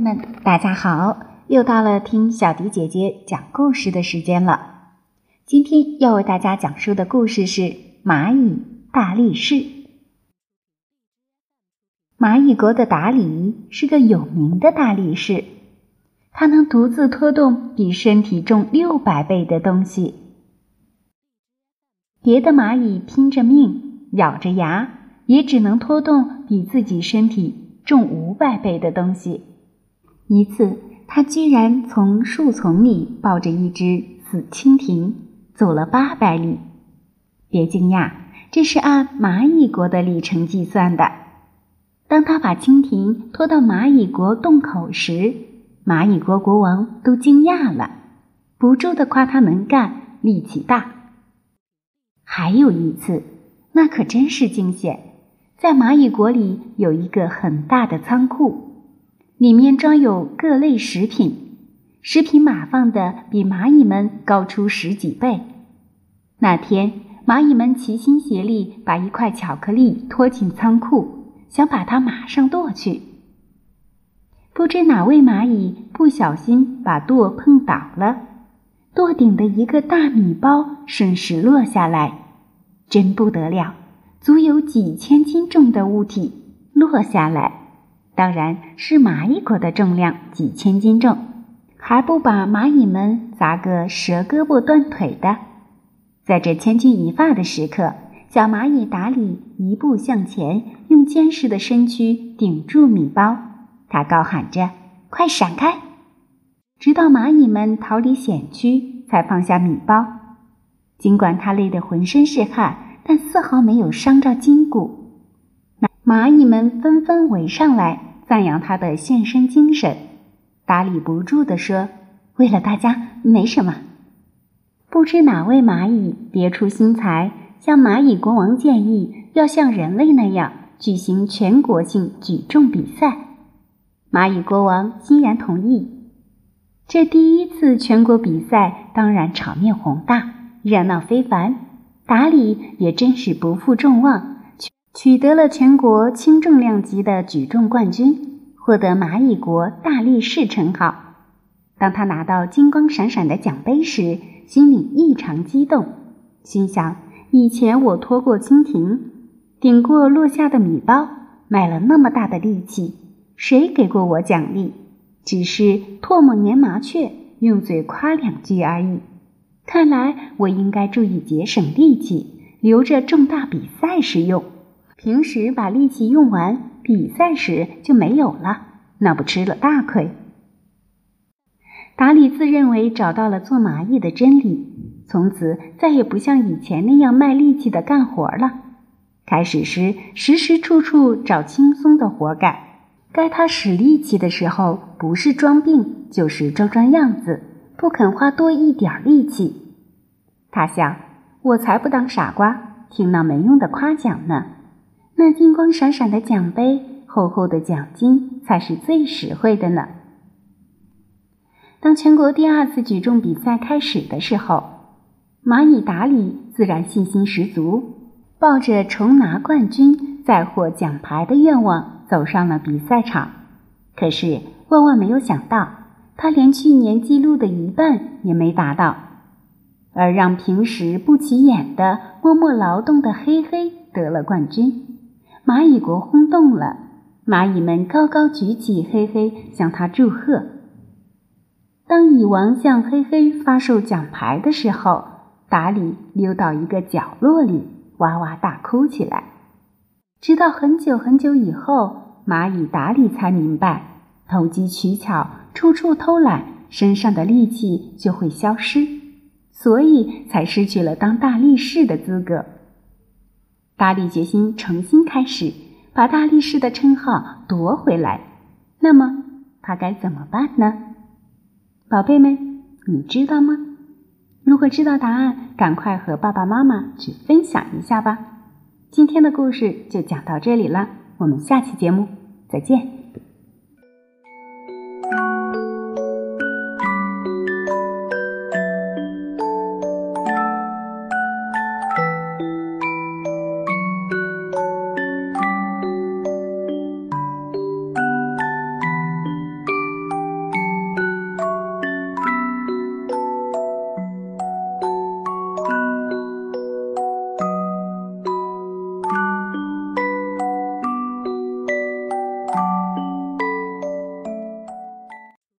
们，大家好！又到了听小迪姐姐讲故事的时间了。今天要为大家讲述的故事是蚂蚁大力士。蚂蚁国的达里是个有名的大力士，他能独自拖动比身体重六百倍的东西。别的蚂蚁拼着命，咬着牙，也只能拖动比自己身体重五百倍的东西。一次，他居然从树丛里抱着一只死蜻蜓走了八百里。别惊讶，这是按蚂蚁国的里程计算的。当他把蜻蜓拖到蚂蚁国洞口时，蚂蚁国国王都惊讶了，不住的夸他能干、力气大。还有一次，那可真是惊险，在蚂蚁国里有一个很大的仓库。里面装有各类食品，食品码放的比蚂蚁们高出十几倍。那天，蚂蚁们齐心协力把一块巧克力拖进仓库，想把它马上剁去。不知哪位蚂蚁不小心把舵碰倒了，舵顶的一个大米包顺势落下来，真不得了，足有几千斤重的物体落下来。当然是蚂蚁国的重量几千斤重，还不把蚂蚁们砸个折胳膊断腿的。在这千钧一发的时刻，小蚂蚁达里一步向前，用坚实的身躯顶住米包。他高喊着：“快闪开！”直到蚂蚁们逃离险区，才放下米包。尽管他累得浑身是汗，但丝毫没有伤着筋骨。蚂蚁们纷纷围上来。赞扬他的献身精神，达理不住地说：“为了大家，没什么。”不知哪位蚂蚁别出心裁，向蚂蚁国王建议要像人类那样举行全国性举重比赛。蚂蚁国王欣然同意。这第一次全国比赛当然场面宏大，热闹非凡。达理也真是不负众望。取得了全国轻重量级的举重冠军，获得蚂蚁国大力士称号。当他拿到金光闪闪的奖杯时，心里异常激动，心想：以前我拖过蜻蜓，顶过落下的米包，卖了那么大的力气，谁给过我奖励？只是唾沫粘麻雀，用嘴夸两句而已。看来我应该注意节省力气，留着重大比赛时用。平时把力气用完，比赛时就没有了，那不吃了大亏。达里自认为找到了做蚂蚁的真理，从此再也不像以前那样卖力气的干活了。开始时，时时处处找轻松的活干；该他使力气的时候，不是装病，就是装装样子，不肯花多一点力气。他想：我才不当傻瓜，听那没用的夸奖呢。那金光闪闪的奖杯，厚厚的奖金才是最实惠的呢。当全国第二次举重比赛开始的时候，蚂蚁达里自然信心十足，抱着重拿冠军、再获奖牌的愿望走上了比赛场。可是万万没有想到，他连去年记录的一半也没达到，而让平时不起眼的默默劳动的黑黑得了冠军。蚂蚁国轰动了，蚂蚁们高高举起黑黑，向他祝贺。当蚁王向黑黑发售奖牌的时候，达里溜到一个角落里，哇哇大哭起来。直到很久很久以后，蚂蚁达里才明白，投机取巧、处处偷懒，身上的力气就会消失，所以才失去了当大力士的资格。大力决心重新开始，把大力士的称号夺回来。那么他该怎么办呢？宝贝们，你知道吗？如果知道答案，赶快和爸爸妈妈去分享一下吧。今天的故事就讲到这里了，我们下期节目再见。